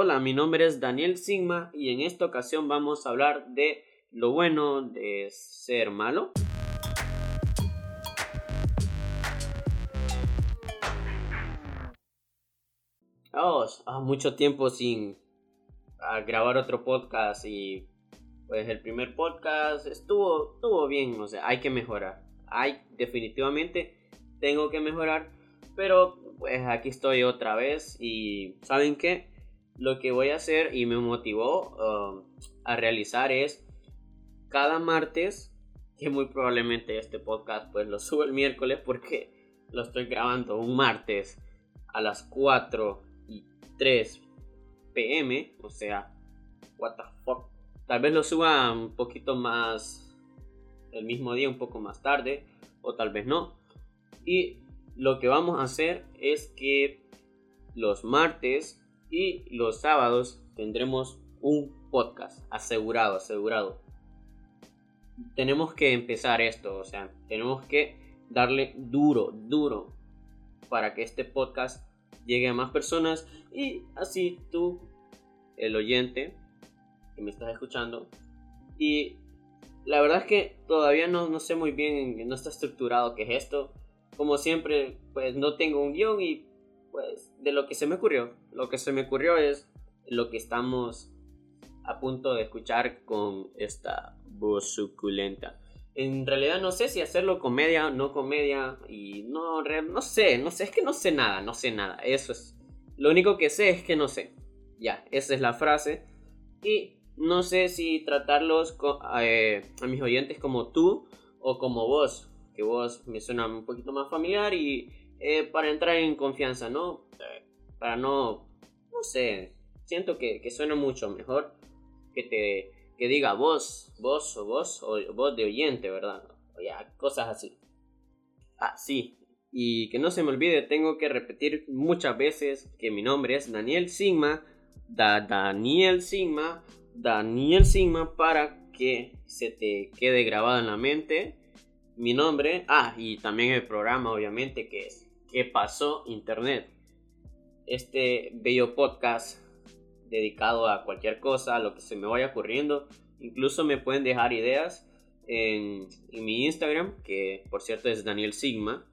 Hola, mi nombre es Daniel Sigma y en esta ocasión vamos a hablar de lo bueno de ser malo. Vamos, a mucho tiempo sin grabar otro podcast y pues el primer podcast estuvo, estuvo bien, o sea, hay que mejorar. Hay definitivamente tengo que mejorar, pero pues aquí estoy otra vez y ¿saben qué? Lo que voy a hacer y me motivó um, a realizar es cada martes, que muy probablemente este podcast pues lo subo el miércoles porque lo estoy grabando un martes a las 4 y 3 pm, o sea, what the fuck. Tal vez lo suba un poquito más el mismo día, un poco más tarde, o tal vez no. Y lo que vamos a hacer es que los martes y los sábados tendremos un podcast asegurado, asegurado. Tenemos que empezar esto, o sea, tenemos que darle duro, duro para que este podcast llegue a más personas y así tú, el oyente que me estás escuchando, y la verdad es que todavía no, no sé muy bien, no está estructurado qué es esto. Como siempre, pues no tengo un guion y pues de lo que se me ocurrió. Lo que se me ocurrió es lo que estamos a punto de escuchar con esta voz suculenta. En realidad no sé si hacerlo comedia o no comedia y no, no sé, no sé, es que no sé nada, no sé nada. Eso es. Lo único que sé es que no sé. Ya, esa es la frase. Y no sé si tratarlos eh, a mis oyentes como tú o como vos, que vos me suena un poquito más familiar y eh, para entrar en confianza, ¿no? Eh, para no, no sé, siento que, que, suena mucho mejor que te que diga vos, vos o vos o vos de oyente, ¿verdad? O ya, cosas así. Ah, sí. Y que no se me olvide, tengo que repetir muchas veces que mi nombre es Daniel Sigma, da Daniel Sigma, Daniel Sigma para que se te quede grabado en la mente mi nombre. Ah, y también el programa, obviamente, que es ¿Qué pasó Internet? Este bello podcast dedicado a cualquier cosa, a lo que se me vaya ocurriendo. Incluso me pueden dejar ideas en, mi Instagram, que por cierto es Daniel Sigma.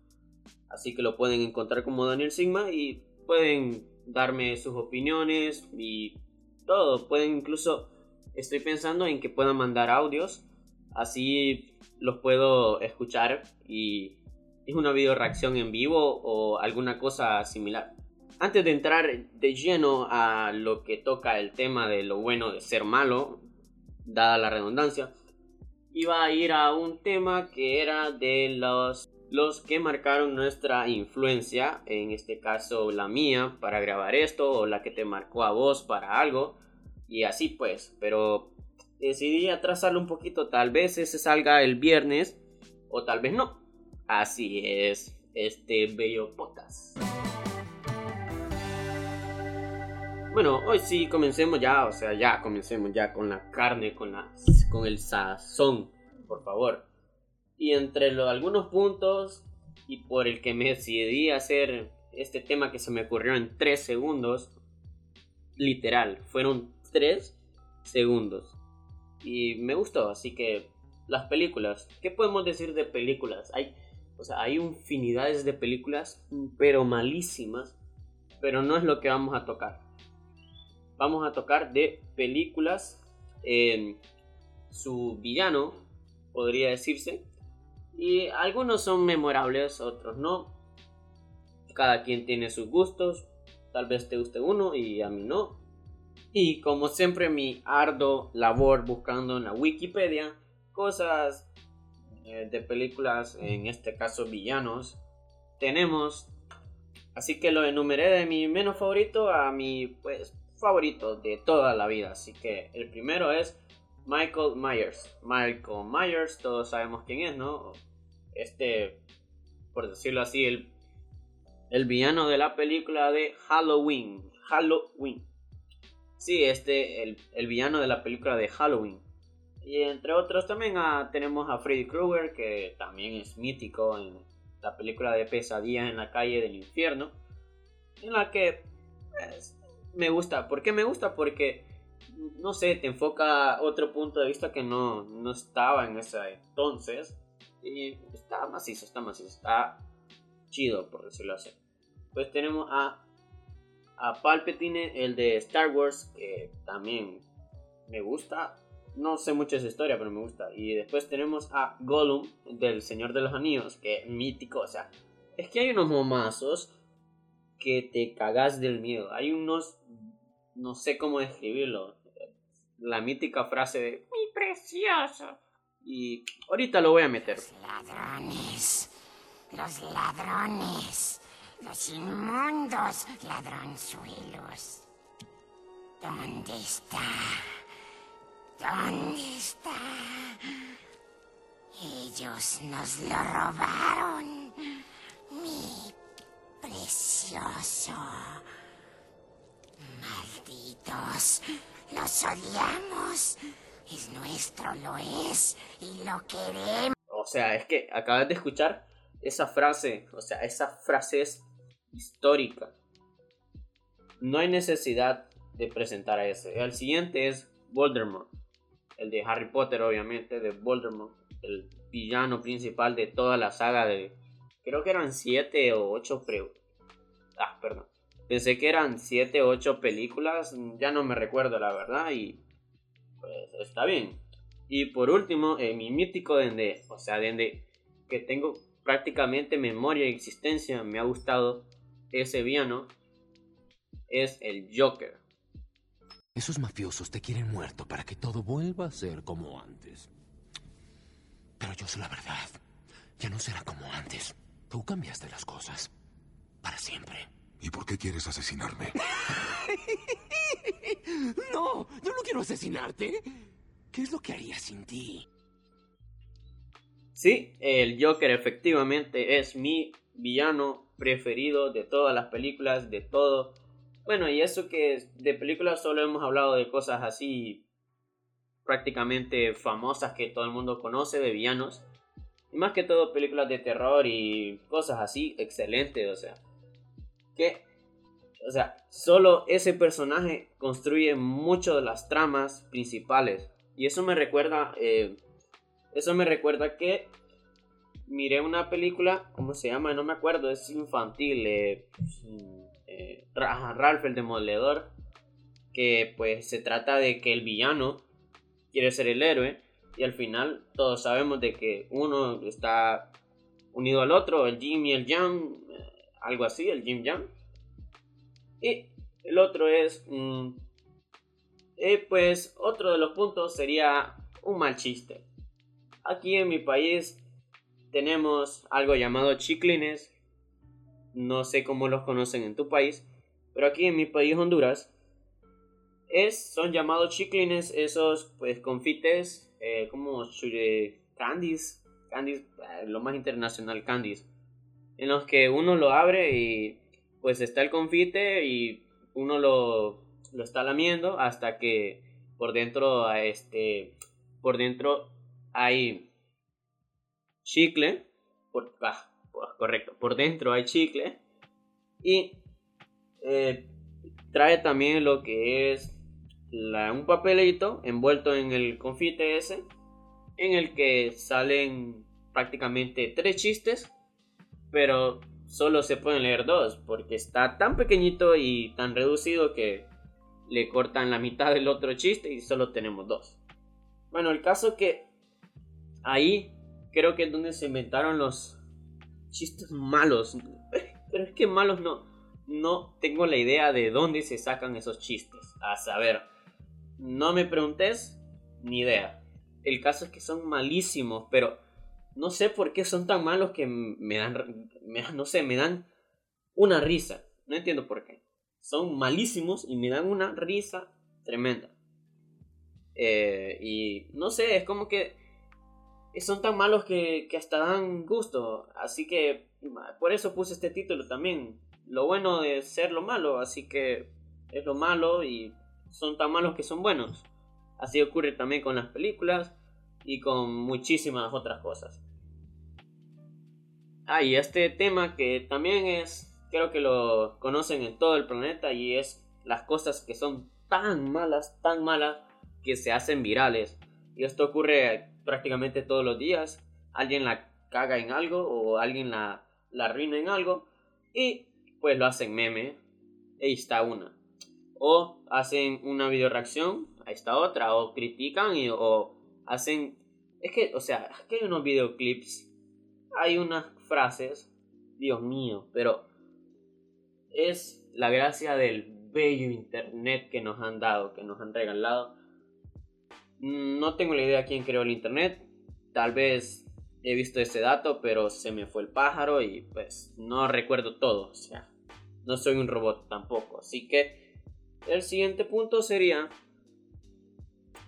Así que lo pueden encontrar como Daniel Sigma y pueden darme sus opiniones y todo. Pueden incluso, estoy pensando en que puedan mandar audios. Así los puedo escuchar y es una video reacción en vivo o alguna cosa similar. Antes de entrar de lleno a lo que toca el tema de lo bueno de ser malo, dada la redundancia, iba a ir a un tema que era de los, los que marcaron nuestra influencia, en este caso la mía para grabar esto o la que te marcó a vos para algo y así pues, pero decidí atrasarlo un poquito, tal vez ese salga el viernes o tal vez no. Así es, este bello podcast. Bueno, hoy sí comencemos ya, o sea, ya comencemos ya con la carne, con, la, con el sazón, por favor. Y entre los, algunos puntos y por el que me decidí hacer este tema que se me ocurrió en 3 segundos, literal, fueron 3 segundos. Y me gustó, así que las películas, ¿qué podemos decir de películas? Hay o sea, hay infinidades de películas, pero malísimas. Pero no es lo que vamos a tocar. Vamos a tocar de películas. en su villano, podría decirse. Y algunos son memorables, otros no. Cada quien tiene sus gustos. Tal vez te guste uno y a mí no. Y como siempre mi ardo labor buscando en la Wikipedia cosas eh, de películas, en este caso villanos, tenemos. Así que lo enumeré de mi menos favorito a mi pues favorito de toda la vida. Así que el primero es Michael Myers. Michael Myers, todos sabemos quién es, ¿no? Este, por decirlo así, el, el villano de la película de Halloween. Halloween. Sí, este, el, el villano de la película de Halloween. Y entre otros también ah, tenemos a Freddy Krueger, que también es mítico en la película de Pesadillas en la calle del infierno, en la que pues, me gusta. ¿Por qué me gusta? Porque, no sé, te enfoca otro punto de vista que no, no estaba en ese entonces. Y está macizo, está macizo, está chido, por decirlo así. Pues tenemos a, a Palpatine, el de Star Wars, que también me gusta. No sé mucho de esa historia, pero me gusta. Y después tenemos a Gollum, del Señor de los Anillos, que es mítico. O sea, es que hay unos momazos que te cagas del miedo. Hay unos, no sé cómo describirlo. La mítica frase de mi precioso. Y ahorita lo voy a meter. Los ladrones, los ladrones, los inmundos ladronzuelos. ¿Dónde está? ¿Dónde está? Ellos nos lo robaron. Mi precioso. Malditos. Los odiamos. Es nuestro, lo es. Y lo queremos. O sea, es que acabas de escuchar esa frase. O sea, esa frase es histórica. No hay necesidad de presentar a ese. El siguiente es Voldemort. El de Harry Potter, obviamente, de Voldemort. El villano principal de toda la saga de... Creo que eran 7 o 8 pre... Ah, perdón. Pensé que eran 7 o 8 películas. Ya no me recuerdo la verdad. Y... Pues está bien. Y por último, eh, mi mítico Dende. O sea, Dende. Que tengo prácticamente memoria y existencia. Me ha gustado ese villano. Es el Joker. Esos mafiosos te quieren muerto para que todo vuelva a ser como antes. Pero yo sé la verdad. Ya no será como antes. Tú cambiaste las cosas. Para siempre. ¿Y por qué quieres asesinarme? No, yo no quiero asesinarte. ¿Qué es lo que haría sin ti? Sí, el Joker efectivamente es mi villano preferido de todas las películas, de todo. Bueno, y eso que de películas solo hemos hablado de cosas así prácticamente famosas que todo el mundo conoce, de villanos. Y más que todo películas de terror y cosas así, excelente, o sea. Que, o sea, solo ese personaje construye mucho de las tramas principales. Y eso me recuerda, eh, eso me recuerda que miré una película, ¿cómo se llama? No me acuerdo, es infantil. Eh, eh, Ralph el Demoledor. Que pues se trata de que el villano quiere ser el héroe. Y al final todos sabemos de que uno está unido al otro, el Jim y el Jam, algo así, el Jim Jam. Y el otro es, mm, eh, pues otro de los puntos sería un mal chiste. Aquí en mi país tenemos algo llamado chiclines. No sé cómo los conocen en tu país, pero aquí en mi país Honduras es, son llamados chiclines esos pues confites eh, como candies, candies, eh, lo más internacional candies, en los que uno lo abre y pues está el confite y uno lo, lo está lamiendo hasta que por dentro este por dentro hay chicle por, ah, correcto por dentro hay chicle y eh, trae también lo que es un papelito envuelto en el confite ese, en el que salen prácticamente tres chistes, pero solo se pueden leer dos, porque está tan pequeñito y tan reducido que le cortan la mitad del otro chiste y solo tenemos dos. Bueno, el caso que ahí creo que es donde se inventaron los chistes malos. Pero es que malos no. No tengo la idea de dónde se sacan esos chistes. A saber, no me preguntes, ni idea. El caso es que son malísimos, pero no sé por qué son tan malos que me dan, no sé, me dan una risa. No entiendo por qué. Son malísimos y me dan una risa tremenda. Eh, y no sé, es como que son tan malos que, que hasta dan gusto. Así que por eso puse este título también. Lo bueno de ser lo malo, así que es lo malo y son tan malos que son buenos. Así ocurre también con las películas y con muchísimas otras cosas. Ah, y este tema que también es, creo que lo conocen en todo el planeta y es las cosas que son tan malas, tan malas, que se hacen virales. Y esto ocurre prácticamente todos los días. Alguien la caga en algo o alguien la, la arruina en algo y pues lo hacen meme. Ahí está una. O hacen una video reacción, ahí está otra. O critican y, o hacen... Es que, o sea, que hay unos videoclips, hay unas frases, Dios mío, pero es la gracia del bello internet que nos han dado, que nos han regalado. No tengo la idea quién creó el internet. Tal vez he visto ese dato, pero se me fue el pájaro y pues no recuerdo todo. O sea, no soy un robot tampoco. Así que el siguiente punto sería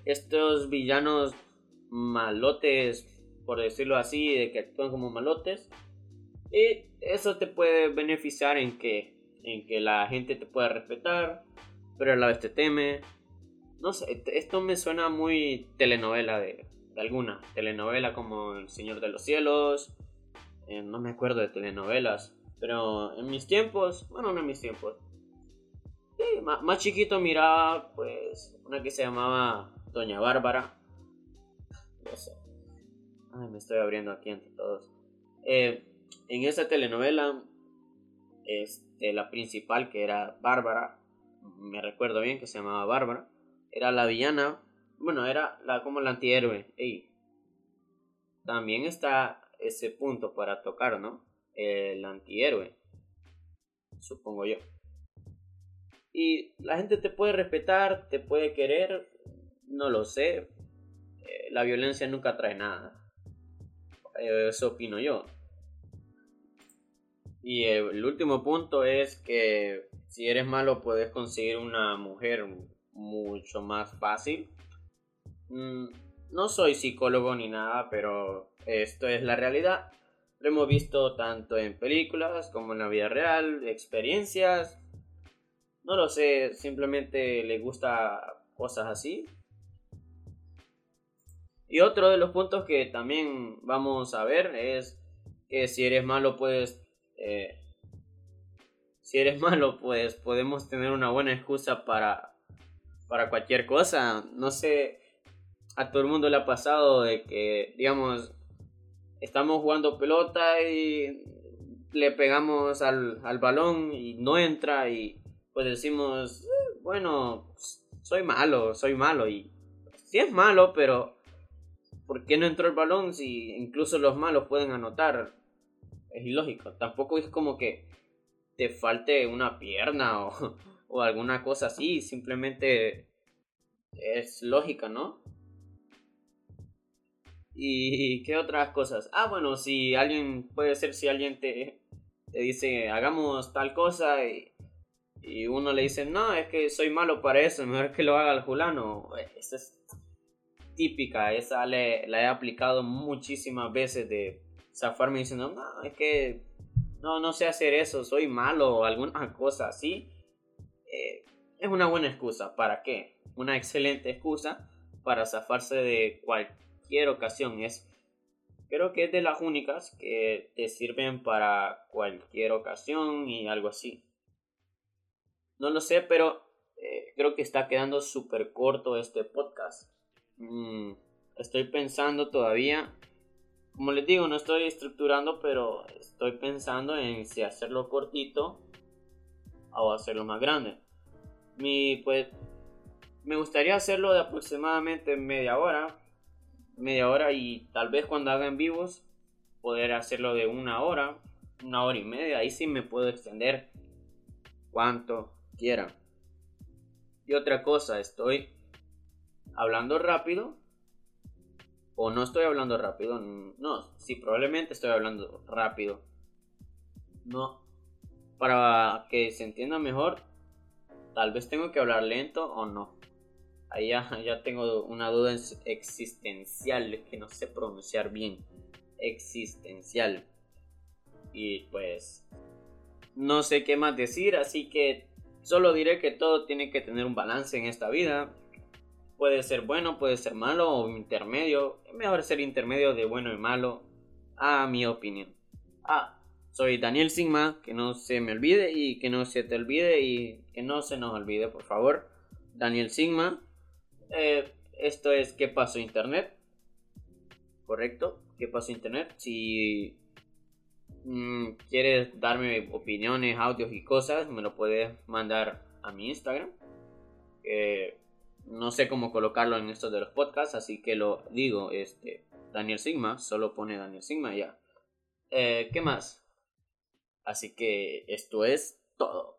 estos villanos malotes, por decirlo así, de que actúan como malotes. Y eso te puede beneficiar en que en que la gente te pueda respetar, pero a la vez te teme. No sé, esto me suena muy telenovela de, alguna. Telenovela como El Señor de los Cielos. Eh, no me acuerdo de telenovelas. Pero en mis tiempos, bueno, no en mis tiempos. más, chiquito miraba, pues, una que se llamaba Doña Bárbara. No sé. Ay, me estoy abriendo aquí entre todos. Eh, en esa telenovela, este, la principal, que era Bárbara, me recuerdo bien que se llamaba Bárbara, era la villana, bueno, era la, como la antihéroe. también está ese punto para tocar, ¿no? El antihéroe, supongo yo. Y la gente te puede respetar, te puede querer, no lo sé. Eh, la violencia nunca trae nada. Eso opino yo. Y el último punto es que si eres malo puedes conseguir una mujer mucho más fácil. Mm, no soy psicólogo ni nada, pero esto es la realidad. Lo hemos visto tanto en películas como en la vida real, experiencias. No lo sé, simplemente le gusta cosas así. Y otro de los puntos que también vamos a ver es que si eres malo puedes eh, si eres malo, pues podemos tener una buena excusa para, para cualquier cosa. No sé, a todo el mundo le ha pasado de que, digamos, estamos jugando pelota y le pegamos al, al balón y no entra y pues decimos, eh, bueno, soy malo, soy malo y sí es malo, pero ¿por qué no entró el balón si incluso los malos pueden anotar? es ilógico. Tampoco es como que te falte una pierna o, o alguna cosa así, simplemente es lógica, ¿no? ¿Y qué otras cosas? Ah, bueno, si alguien, puede ser si alguien te, te dice, hagamos tal cosa y, y, uno le dice, no, es que soy malo para eso, mejor que lo haga el fulano. Esa es típica, esa le, la he aplicado muchísimas veces de zafarme diciendo, no, es que no, no sé hacer eso, soy malo o alguna cosa así, eh, es una buena excusa. ¿Para qué? Una excelente excusa para zafarse de cualquier ocasión. Es, creo que es de las únicas que te sirven para cualquier ocasión y algo así. No lo sé, pero eh, creo que está quedando súper corto este podcast. Mm, estoy pensando todavía como les digo, no estoy estructurando, pero estoy pensando en si hacerlo cortito o hacerlo más grande. Mi, pues, me gustaría hacerlo de aproximadamente media hora. Media hora y tal vez cuando haga en vivos poder hacerlo de una hora, una hora y media. Ahí sí me puedo extender cuanto quiera. Y otra cosa, estoy hablando rápido o no estoy hablando rápido. No, sí, probablemente estoy hablando rápido. No. Para que se entienda mejor, tal vez tengo que hablar lento o no. Ahí ya, ya tengo una duda existencial que no sé pronunciar bien. Existencial. Y pues no sé qué más decir, así que solo diré que todo tiene que tener un balance en esta vida Puede ser bueno, puede ser malo o intermedio. Es mejor ser intermedio de bueno y malo, a mi opinión. Ah, soy Daniel Sigma, que no se me olvide y que no se te olvide y que no se nos olvide, por favor. Daniel Sigma. Eh, esto es ¿Qué pasó Internet? Correcto, ¿Qué pasó Internet? Si mm, quieres darme opiniones, audios y cosas, me lo puedes mandar a mi Instagram. no sé cómo colocarlo en estos de los podcasts, así que lo digo, este, Daniel Sigma, solo pone Daniel Sigma ya. Eh, ¿Qué más? Así que esto es todo.